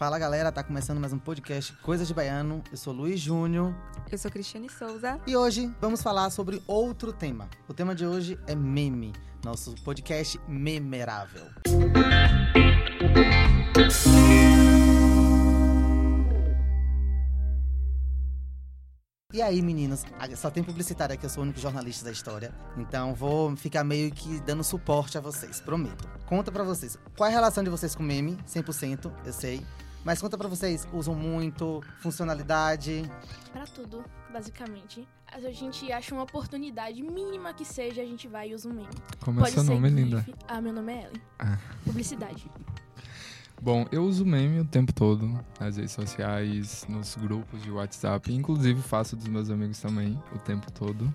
Fala galera, tá começando mais um podcast Coisas de Baiano. Eu sou Luiz Júnior. Eu sou Cristiane Souza. E hoje vamos falar sobre outro tema. O tema de hoje é meme, nosso podcast memerável. E aí, meninos? Só tem publicitário aqui, eu sou o único jornalista da história. Então vou ficar meio que dando suporte a vocês, prometo. Conta pra vocês, qual é a relação de vocês com meme? 100%, eu sei. Mas conta pra vocês, usam muito? Funcionalidade? Pra tudo, basicamente. A gente acha uma oportunidade mínima que seja, a gente vai e usa um meme. Como é seu nome, GIF. linda? Ah, meu nome é Ellen. Ah. Publicidade. Bom, eu uso meme o tempo todo, nas redes sociais, nos grupos de WhatsApp. Inclusive faço dos meus amigos também, o tempo todo,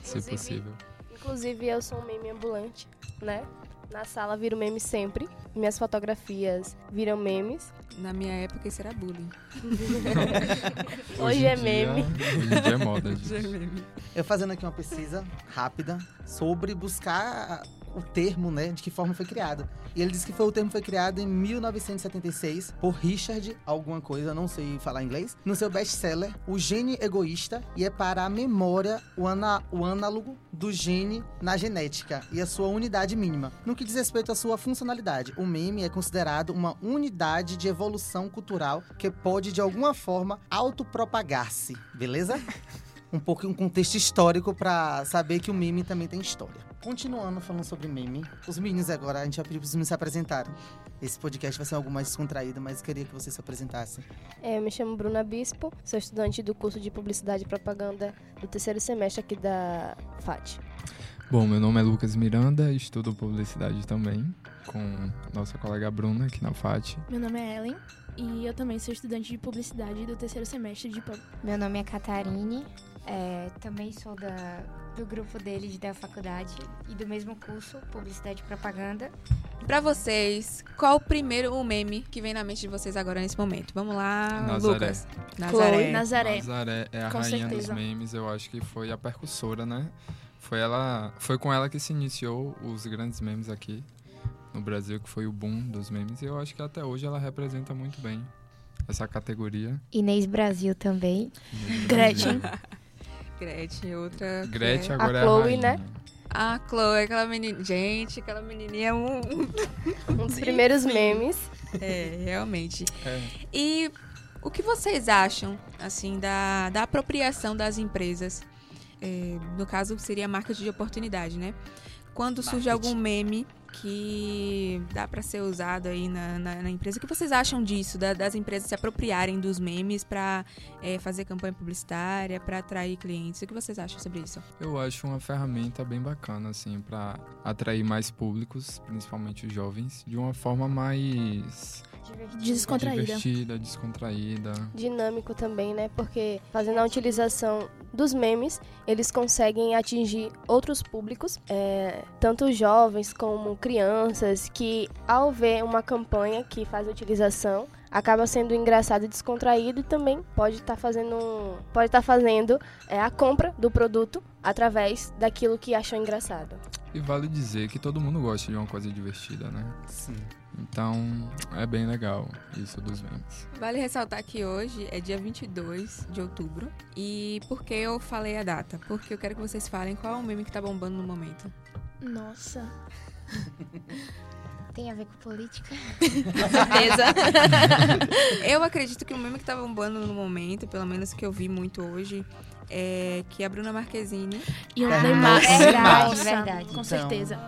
se Inclusive- possível. Inclusive, eu sou um meme ambulante, né? Na sala viro meme sempre. Minhas fotografias viram memes. Na minha época, isso era bullying. Hoje em é dia- meme. Hoje em dia é moda, Hoje é gente. meme. Eu fazendo aqui uma pesquisa rápida sobre buscar o termo, né, de que forma foi criado. E ele disse que foi o termo foi criado em 1976 por Richard alguma coisa, não sei falar inglês, no seu best-seller O Gene Egoísta e é para a memória o, ana, o análogo do gene na genética e a sua unidade mínima. No que diz respeito à sua funcionalidade, o meme é considerado uma unidade de evolução cultural que pode de alguma forma autopropagar-se, beleza? um pouco um contexto histórico pra saber que o meme também tem história. Continuando falando sobre meme, os meninos agora, a gente vai pedir pros meninos se apresentarem. Esse podcast vai ser algo mais descontraído, mas queria que vocês se apresentassem. É, eu me chamo Bruna Bispo, sou estudante do curso de Publicidade e Propaganda do terceiro semestre aqui da FAT. Bom, meu nome é Lucas Miranda, estudo publicidade também, com nossa colega Bruna aqui na FAT. Meu nome é Ellen e eu também sou estudante de publicidade do terceiro semestre de pub. Meu nome é Catarine, é, também sou da, do grupo deles da faculdade e do mesmo curso, Publicidade e Propaganda. Pra vocês, qual o primeiro meme que vem na mente de vocês agora nesse momento? Vamos lá, Nazaré. Lucas. Chloe. Nazaré. Nazaré é a Com rainha certeza. dos memes, eu acho que foi a percussora, né? Foi ela, foi com ela que se iniciou os grandes memes aqui no Brasil, que foi o boom dos memes, e eu acho que até hoje ela representa muito bem essa categoria. Inês Brasil também. Gretchen. Gretchen, outra. que Gretchen é- agora A é a Chloe, né? A Chloe, aquela menina. Gente, aquela menininha é um. Um dos primeiros memes. É, realmente. É. E o que vocês acham, assim, da, da apropriação das empresas? É, no caso, seria marketing de oportunidade, né? Quando surge Marketing. algum meme que dá pra ser usado aí na, na, na empresa, o que vocês acham disso? da- das empresas se apropriarem dos memes pra é, fazer campanha publicitária, pra atrair clientes? O que vocês acham sobre isso? Eu acho uma ferramenta bem bacana, assim, para atrair mais públicos, principalmente os jovens, de uma forma mais Descontraída. divertida, descontraída. Dinâmico também, né? Porque fazendo a utilização dos memes, eles conseguem atingir outros públicos, é, tanto jovens como crianças, que ao ver uma campanha que faz utilização, acaba sendo engraçado e descontraído e também pode estar fazendo um- pode estar fazendo é, a compra do produto através daquilo que achou engraçado. E vale dizer que todo mundo gosta de uma coisa divertida, né? Sim. Então, é bem legal isso dos memes. Vale ressaltar que hoje é dia 22 de outubro. E por que eu falei a data? Porque eu quero que vocês falem qual é o meme que tá bombando no momento. Nossa. Tem a ver com política? Com certeza. eu acredito que o meme que tá bombando no momento, pelo menos que eu vi muito hoje, é que a Bruna Marquezine. E o É, Neymar. verdade, Nossa, verdade. Com Então. certeza.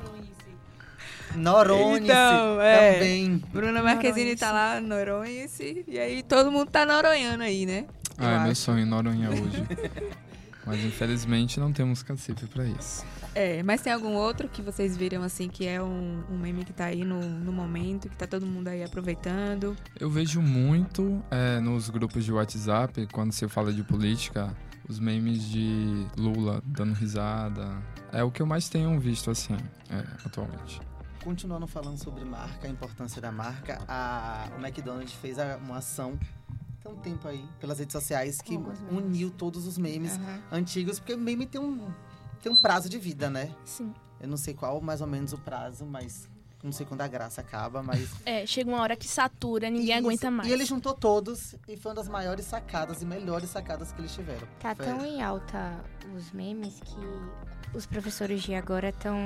Noronha Então, é. também. Bruna Marquezine tá lá, Noronha, e aí todo mundo tá noronhando aí, né? Eu Ah, é meu sonho Noronha hoje. Mas infelizmente não temos cacife pra isso. É, mas tem algum outro que vocês viram assim que é um, um meme que tá aí no, no momento, que tá todo mundo aí aproveitando? Eu vejo muito é, nos grupos de WhatsApp, quando se fala de política, os memes de Lula dando risada. É o que eu mais tenho visto, assim, é, atualmente. Continuando falando sobre marca, a importância da marca, a, o McDonald's fez a- uma ação tem um tempo aí pelas redes sociais que uniu todos os memes Aham. antigos, porque o meme tem um, tem um prazo de vida, né? Sim. Eu não sei qual mais ou menos o prazo, mas Não sei quando a graça acaba, mas. É, chega uma hora que satura, ninguém Isso. aguenta mais. E ele juntou todos e foi uma das maiores sacadas e melhores sacadas que eles tiveram. Tá Foi- tão em alta os memes que os professores de agora estão,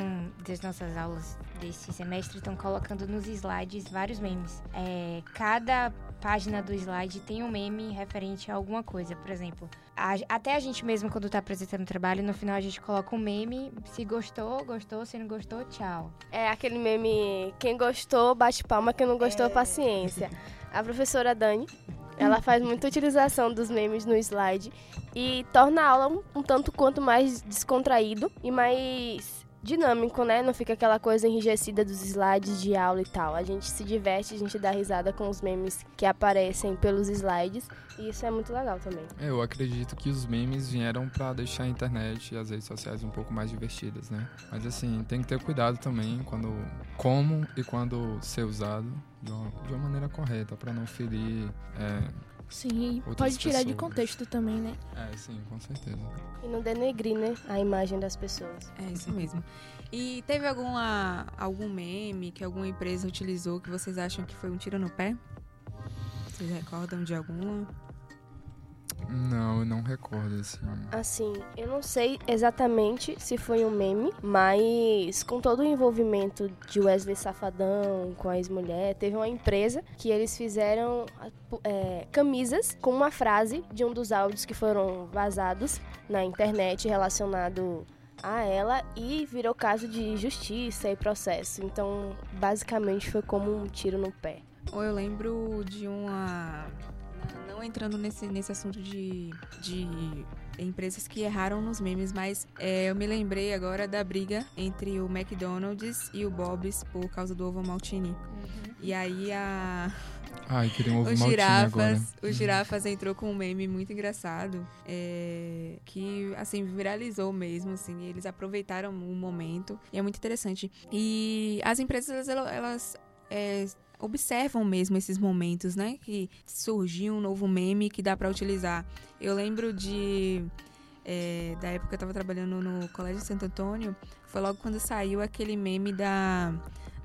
das nossas aulas desse semestre, estão colocando nos slides vários memes. É, cada página do slide tem um meme referente a alguma coisa. Por exemplo, a- até a gente mesmo, quando tá apresentando o trabalho, no final a gente coloca um meme. Se gostou, gostou. Se não gostou, tchau. É aquele meme, quem gostou, bate palma, quem não gostou, paciência. A professora Dani, ela faz muita utilização dos memes no slide e torna a aula um, um tanto quanto mais descontraído e mais dinâmico, né? Não fica aquela coisa enrijecida dos slides de aula e tal. A gente se diverte, a gente dá risada com os memes que aparecem pelos slides e isso é muito legal também. É, Eu acredito que os memes vieram pra deixar a internet e as redes sociais um pouco mais divertidas, né? Mas assim, tem que ter cuidado também quando como e quando ser usado de uma, de uma maneira correta pra não ferir. É, Sim, e Outras pode tirar de pessoas. contexto também, né? é, sim, com certeza. E não denegrir, né, a imagem das pessoas. É isso mesmo. E teve alguma algum meme que alguma empresa utilizou que vocês acham que foi um tiro no pé? Vocês recordam de alguma? Recordo, assim. Assim, eu não sei exatamente se foi um meme, mas com todo o envolvimento de Wesley Safadão com a ex-mulher, teve uma empresa que eles fizeram é, camisas com uma frase de um dos áudios que foram vazados na internet relacionado a ela e virou caso de justiça e processo. Então, basicamente foi como um tiro no pé. Ou eu lembro de uma. Não entrando nesse, nesse assunto de, de empresas que erraram nos memes, mas é, eu me lembrei agora da briga entre o McDonald's e o Bob's por causa do ovo maltine. E aí a, Ai, queria um ovo agora. girafas, os girafas entrou com um meme muito engraçado, é, que assim viralizou mesmo, assim, eles aproveitaram o momento e é muito interessante. E as empresas elas, elas, é, observam mesmo esses momentos, né? Que surgiu um novo meme que dá pra utilizar. Eu lembro de é, da época que eu tava trabalhando no Colégio Santo Antônio, foi logo quando saiu aquele meme da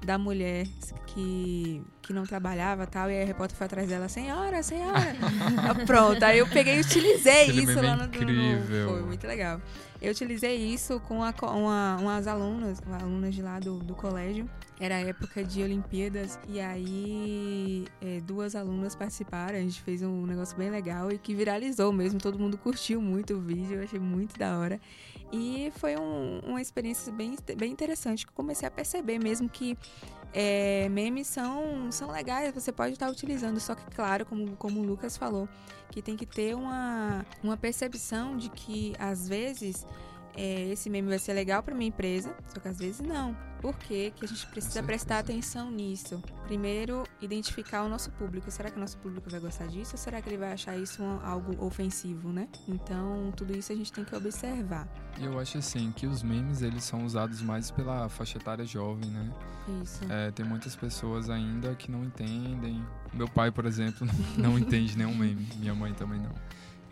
da mulher que, que não trabalhava tal, e aí a repórter foi atrás dela, senhora, senhora. Ah, Pronto, aí eu peguei e utilizei Aquele isso lá no, no- incrível. Foi muito legal. Eu utilizei isso com a uma, umas alunas, alunas de lá do, do colégio. Era época de Olimpíadas. E aí é, duas alunas participaram. A gente fez um negócio bem legal e que viralizou mesmo. Todo mundo curtiu muito o vídeo. Eu achei muito da hora. E foi um- uma experiência bem, bem interessante. Que comecei a perceber mesmo que é, memes são, são legais, você pode estar utilizando, só que, claro, como, como o Lucas falou, que tem que ter uma, uma percepção de que, às vezes, é, esse meme vai ser legal para minha empresa, só que às vezes não. Por quê? que a gente precisa prestar atenção nisso? Primeiro, identificar o nosso público. Será que o nosso público vai gostar disso ou será que ele vai achar isso um- algo ofensivo, né? Então, tudo isso a gente tem que observar. Eu acho assim que os memes eles são usados mais pela faixa etária jovem, né? Isso. É, tem muitas pessoas ainda que não entendem. Meu pai, por exemplo, não entende nenhum meme. Minha mãe também não.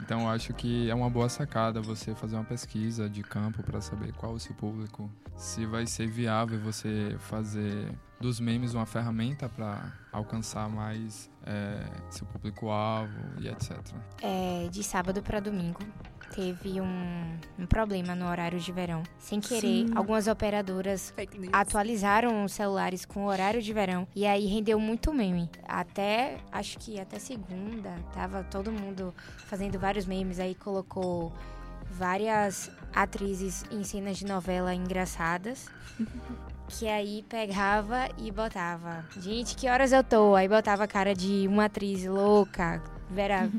Então acho que é uma boa sacada você fazer uma pesquisa de campo para saber qual o seu público, se vai ser viável você fazer dos memes uma ferramenta para alcançar mais é, seu público-alvo e etc. É, de sábado para domingo teve um, um problema no horário de verão. Sem querer, Sim. algumas operadoras atualizaram os celulares com o horário de verão e aí rendeu muito meme. Até, acho que até segunda, tava todo mundo fazendo vários memes, aí colocou várias atrizes em cenas de novela engraçadas. Que aí pegava e botava, gente, que horas eu tô? Aí botava a cara de uma atriz louca, Vera.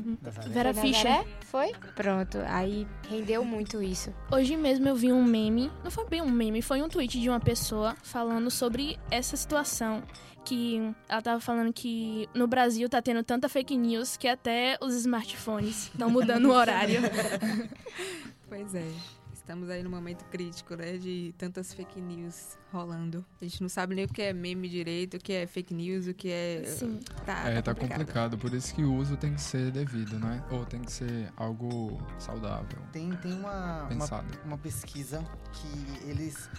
Vera na Fischer. Foi? Pronto, aí rendeu muito isso. Hoje mesmo eu vi um meme, não foi bem um meme, foi um tweet de uma pessoa falando sobre essa situação. Que ela tava falando que no Brasil tá tendo tanta fake news que até os smartphones estão mudando o horário. Pois é. Estamos aí no momento crítico, né? De tantas fake news rolando. A gente não sabe nem o que é meme direito, o que é fake news, o que é. Sim. Tá, É, tá tá complicado. Por isso que o uso tem que ser devido, né? Ou tem que ser algo saudável, Tem, tem uma, uma, pensado. uma pesquisa que eles.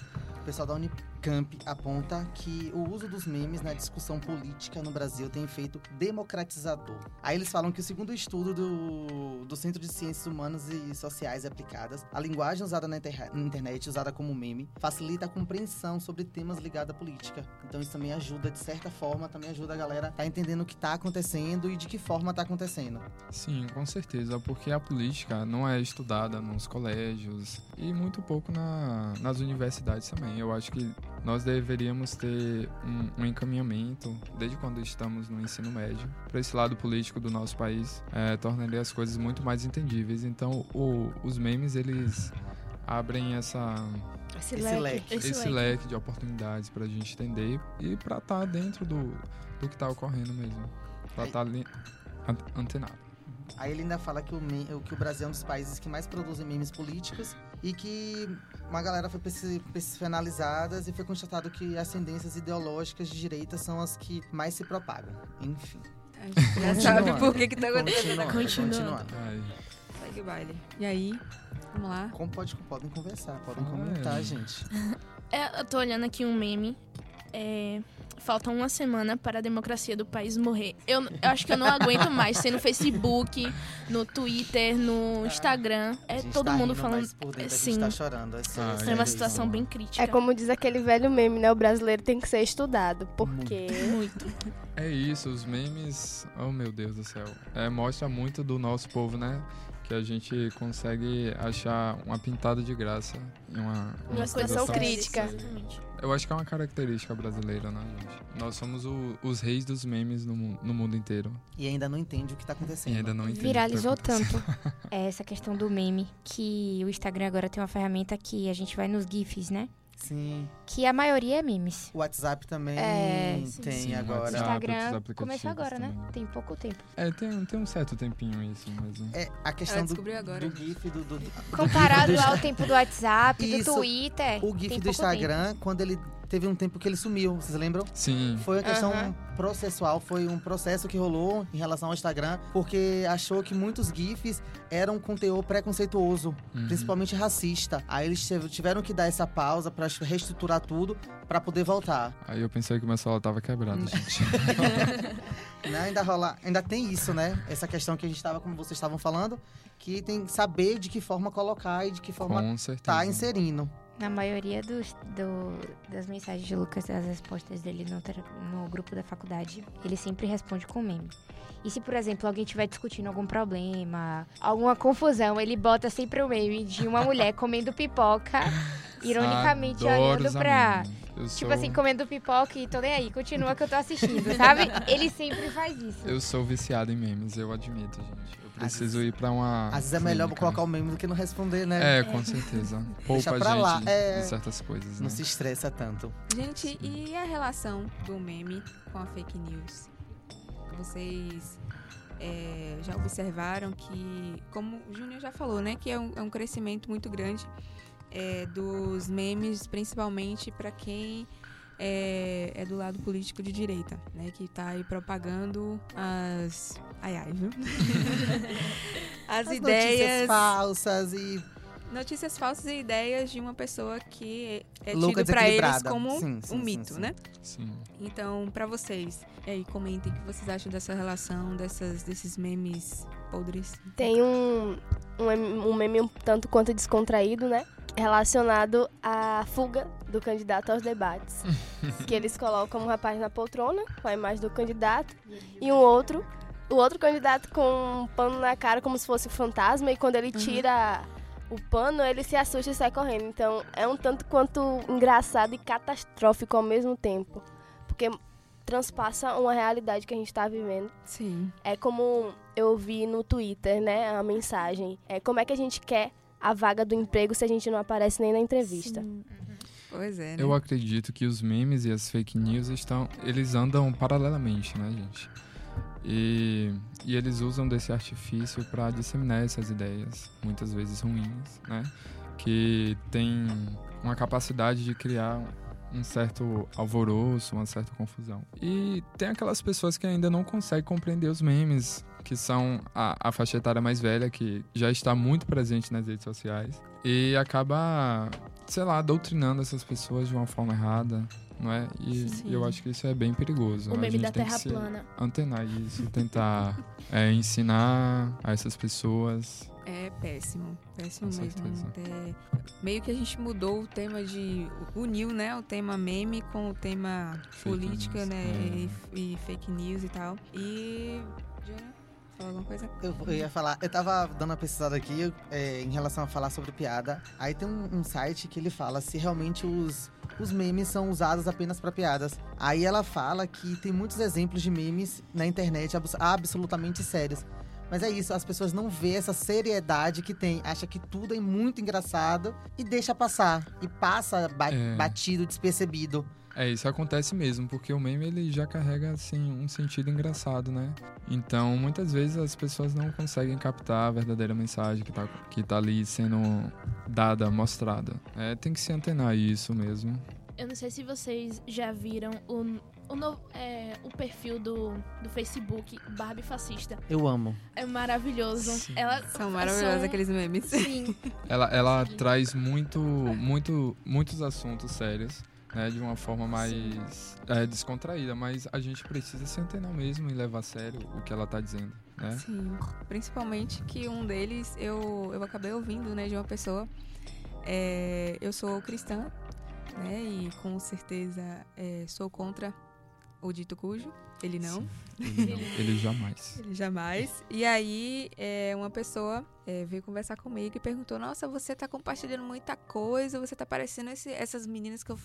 O pessoal da Unicamp aponta que o uso dos memes na discussão política no Brasil tem efeito democratizador. Aí eles falam que o segundo estudo do, do Centro de Ciências Humanas e Sociais Aplicadas, a linguagem usada na interra- na internet, usada como meme, facilita a compreensão sobre temas ligados à política. Então isso também ajuda, de certa forma, também ajuda a galera a entendendo o que tá acontecendo e de que forma tá acontecendo. Sim, com certeza, porque a política não é estudada nos colégios e muito pouco na- nas universidades também. Eu acho que nós deveríamos ter um, um encaminhamento, desde quando estamos no ensino médio, para esse lado político do nosso país, é, tornaria as coisas muito mais entendíveis. Então, o- os memes, eles abrem essa, Esse, Esse leque. leque. Esse leque. leque de oportunidades para a gente entender e para estar dentro do, do que está ocorrendo mesmo, para estar ali an- antenado. Aí ele ainda fala que o, que o Brasil é um dos países que mais produzem memes políticos e que uma galera foi analisadas e foi constatado que as tendências ideológicas de direita são as que mais se propagam. Enfim. A gente já sabe por que que tá acontecendo. Continuando, Continuando. continuando. Segue o baile. E aí, vamos lá. Como pode, podem conversar, podem Ah, comentar, é. gente. É, eu tô olhando aqui um meme. É, falta uma semana para a democracia do país morrer. Eu, eu acho que eu não aguento mais ser no Facebook, no Twitter, no Instagram. A É gente todo tá mundo rindo, falando. dentro a sim. gente tá chorando. É, sério, Ah, É uma situação bem crítica. É como diz aquele velho meme, né? O brasileiro tem que ser estudado, porque Muito. É isso, os memes, oh meu Deus do céu, é, mostra muito do nosso povo, né? Que a gente consegue achar uma pintada de graça em uma, Uma situação situação crítica. Eu acho que é uma característica brasileira, né, gente? Nós somos o- os reis dos memes no, no mundo inteiro. E ainda não entende o que tá acontecendo. E ainda não entende. o que Viralizou tá tanto é, essa questão do meme que o Instagram agora tem uma ferramenta que a gente vai nos GIFs, né? Sim. Que a maioria é memes. O WhatsApp também É, tem Sim, agora. WhatsApp. Instagram aplicativos começou agora, né? também. Tem pouco tempo. É, tem, tem um certo tempinho isso mesmo. É, a questão do, agora. do GIF do, do, do Comparado do- ao tempo do WhatsApp, Isso, do Twitter. O tem GIF do pouco Instagram, quando ele teve um tempo que ele sumiu, vocês lembram? Sim, Foi uma questão Aham. processual, foi um processo que rolou em relação ao Instagram, porque achou que muitos GIFs eram conteúdo preconceituoso, Uhum. principalmente racista. Aí eles tive- tiveram que dar essa pausa pra reestruturar tudo pra poder voltar. aí eu pensei que o meu celular tava quebrado, gente. Né? Ainda rola, ainda tem isso, né? Essa questão que a gente estava, como vocês estavam falando, que tem que saber de que forma colocar e de que forma Com certeza. tá inserindo. Na maioria dos, do- das mensagens de Lucas, das respostas dele no, no grupo da faculdade, ele sempre responde com meme. E se, por exemplo, alguém estiver discutindo algum problema, alguma confusão, ele bota sempre o meme de uma mulher comendo pipoca, ironicamente Adoro olhando pra. Tipo sou- assim, comendo pipoca e tô nem aí, continua que eu tô assistindo, sabe? Ele sempre faz isso. Eu sou viciado em memes, eu admito, gente. Preciso ir pra uma. Às vezes é melhor clínica. colocar o meme do que não responder, né? É, com certeza. Poupa Deixa pra gente lá, é. de certas coisas, Não né? se estressa tanto. Gente, e a relação do meme com a fake news? Vocês é, já observaram que, como o Júnior já falou, né, que é um, é um crescimento muito grande é, dos memes, principalmente para quem é, é do lado político de direita, né, que tá aí propagando as, ai ai, viu? as, As ideias notícias falsas e notícias falsas e ideias de uma pessoa que é Louca, tido para eles como Sim, sim, um sim, mito, sim. né? Sim. Então, pra vocês, e aí, comentem o que vocês acham dessa relação, dessas, desses memes podres. tem um, um, meme- um meme um tanto quanto descontraído, né? Relacionado à fuga do candidato aos debates. que eles colocam um rapaz na poltrona, com a imagem do candidato, e um outro, o outro candidato com um pano na cara como se fosse um fantasma, e quando ele tira o pano, ele se assusta e sai correndo. Então é um tanto quanto engraçado e catastrófico ao mesmo tempo. Porque transpassa uma realidade que a gente está vivendo. Sim. É como eu vi no Twitter, né, a mensagem. É como é que a gente quer a vaga do emprego se a gente não aparece nem na entrevista. Pois é, né? Eu acredito que os memes e as fake news estão. Eles andam paralelamente, né, gente? E, e eles usam desse artifício para disseminar essas ideias, muitas vezes ruins, né? que tem uma capacidade de criar um certo alvoroço, uma certa confusão. E tem aquelas pessoas que ainda não conseguem compreender os memes, que são a, a faixa etária mais velha, que já está muito presente nas redes sociais, e acaba, sei lá, doutrinando essas pessoas de uma forma errada, não é? E Sim. eu acho que isso é bem perigoso. O A meme gente da tem que Terra se plana. Antenar isso, tentar é, ensinar a essas pessoas. É péssimo, péssimo Com mesmo. É, meio que a gente mudou o tema de. uniu, né? O tema meme com o tema Fake política, news, né? é. E, e fake news e tal. E. Alguma coisa? Eu, eu ia falar, eu tava dando uma pesquisada aqui é, em relação a falar sobre piada. Aí tem um, um site que ele fala se realmente os, os memes são usados apenas pra piadas. Aí ela fala que tem muitos exemplos de memes na internet abs- absolutamente sérios. Mas é isso, as pessoas não vê essa seriedade que tem. Acha que tudo é muito engraçado e deixa passar. E passa ba- É. batido, despercebido. É, isso acontece mesmo, porque o meme ele já carrega assim um sentido engraçado, né? Então, muitas vezes as pessoas não conseguem captar a verdadeira mensagem que tá, que tá ali sendo dada, mostrada. É, tem que se antenar a isso mesmo. Eu não sei se vocês já viram o, o, no- é, o perfil do, do Facebook Barbie Fascista. Eu amo. É maravilhoso. Sim. Ela São maravilhosos são- aqueles memes. Sim. Ela, ela traz muito, muito, muitos assuntos sérios, né? De uma forma mais é, descontraída, mas a gente precisa se antenar mesmo e levar a sério o que ela tá dizendo, né? Sim, principalmente que um deles eu, eu acabei ouvindo, né, de uma pessoa. É, eu sou cristã, né, e com certeza é, sou contra o dito cujo. Ele não, Ele, não, ele jamais. ele jamais. E aí, é, uma pessoa é, veio conversar comigo e perguntou: Nossa, você tá compartilhando muita coisa, você tá parecendo esse- essas meninas que, eu-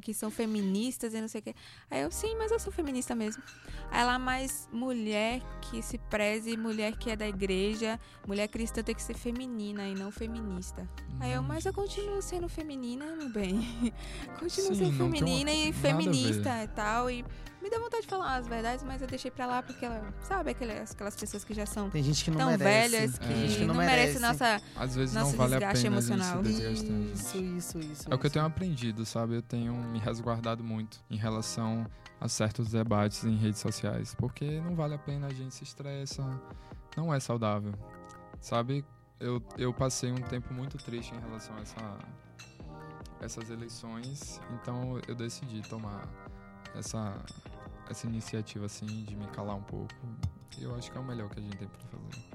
que são feministas e não sei o quê. Aí eu, sim, mas eu sou feminista mesmo. Aí ela, mas mulher que se preze, mulher que é da igreja, mulher cristã tem que ser feminina e não feminista. Aí eu, mas eu continuo sendo feminina, meu bem. continuo Sim, sendo tem uma- feminina e feminista e tal. E me deu vontade de falar as verdades, mas eu deixei pra lá porque ela, sabe, aquelas, aquelas pessoas que já são Tem gente que não tão merece. velhas que que não, não merece merece. nossa. Às vezes Nosso não vale a pena emocional. Isso, isso, isso. É o que eu tenho aprendido, sabe? Eu tenho me resguardado muito em relação a certos debates em redes sociais, porque não vale a pena a gente se estressa, não é saudável, sabe? Eu, eu passei um tempo muito triste em relação a essa, essas eleições, então eu decidi tomar essa, essa iniciativa assim de me calar um pouco. E eu acho que é o melhor que a gente tem pra fazer.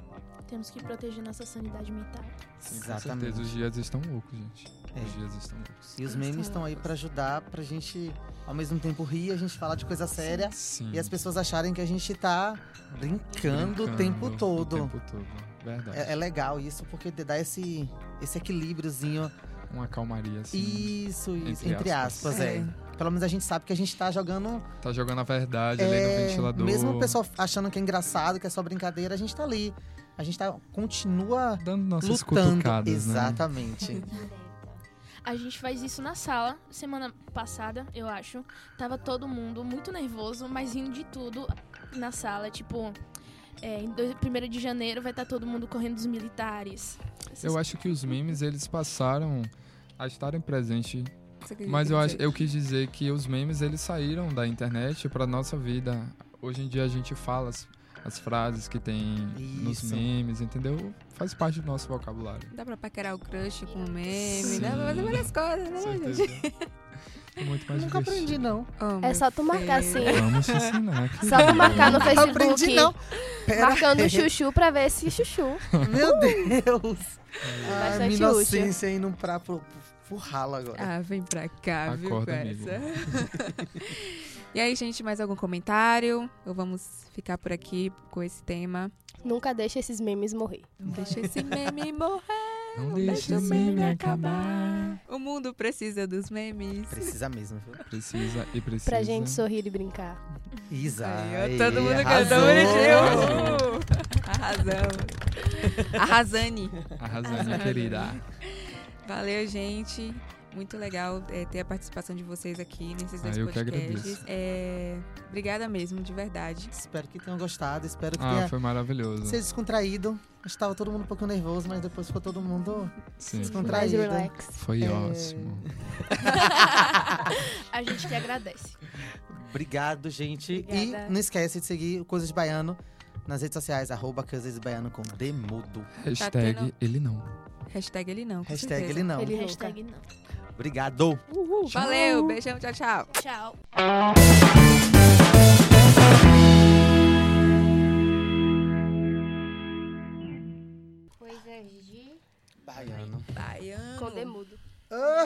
Temos que proteger nossa sanidade mental. Sim, com Exatamente. certeza. Os dias estão loucos, gente. É. Os dias estão loucos. E os memes tão estão aí pra ajudar pra gente, ao mesmo tempo, rir, a gente falar de coisa séria Sim. e as pessoas acharem que a gente tá brincando, o tempo Brincando todo. O tempo todo. Verdade. É, é legal isso, porque dá esse, esse equilíbriozinho. Uma calmaria, assim. Isso, isso. Entre Entre, aspas, é. Pelo menos a gente sabe que a gente tá jogando. Tá jogando a verdade ali no é, ventilador. mesmo o pessoal achando que é engraçado, que é só brincadeira, a gente tá ali. A gente tá, continua Dando nossas lutando. cutucadas, né? Exatamente. A gente faz isso na sala. Semana passada, eu acho. Tava todo mundo muito nervoso, mas rindo de tudo na sala. Tipo, é, em 1 de janeiro vai estar todo mundo correndo dos militares. Eu acho que os memes, eles passaram a estarem presentes. Mas eu, acho, eu quis dizer que os memes, eles saíram da internet pra nossa vida. Hoje em dia a gente fala as, as frases que tem nos Isso. memes, entendeu? Faz parte do nosso vocabulário. Dá pra paquerar o crush com o meme, Sim. dá pra fazer várias coisas, né, Com gente? certeza. É muito mais Nunca divertido. aprendi, não. Oh, É só tu marcar filho. assim. Vamos ensinar. Só tu marcar no Facebook. aprendi, não. Pera Marcando aí. chuchu pra ver se chuchu. Meu Deus. Ai, Bastante minha útil. inocência indo pra, pro, agora. Ah, vem pra cá, viu, com Acorda, amigo. essa. e aí, gente, mais algum comentário? Ou vamos ficar por aqui com esse tema? Nunca deixa esses memes morrer. Não deixa esse meme morrer. Não deixa deixa o meme acabar. O mundo precisa dos memes. Precisa mesmo, viu? Precisa e precisa. Pra gente sorrir e brincar. Isa. Aí, todo mundo cantou bonitinho. Arrasamos. Arrasane. Arrasando, minha querida. Valeu, gente. Muito legal é, ter a participação de vocês aqui nesses dois Ah, eu que podcasts. agradeço. É, obrigada mesmo, de verdade. Espero que tenham gostado, espero que Ah, tenha foi maravilhoso. sido descontraído. Estava todo mundo um pouquinho nervoso, mas depois ficou todo mundo Sim, descontraído. relax. foi É. ótimo. A gente que agradece. Obrigado, gente. Obrigada. E não esquece de seguir o Coisas de Baiano nas redes sociais, arroba Coisas de Baiano com Demudo. Hashtag tendo- ele não. Hashtag ele não. Hashtag certeza. ele não. Ele Hashtag não. Obrigado. Valeu, beijão, tchau, tchau. Tchau. Coisas de. Baiano. Baiano. Com demudo. Ah,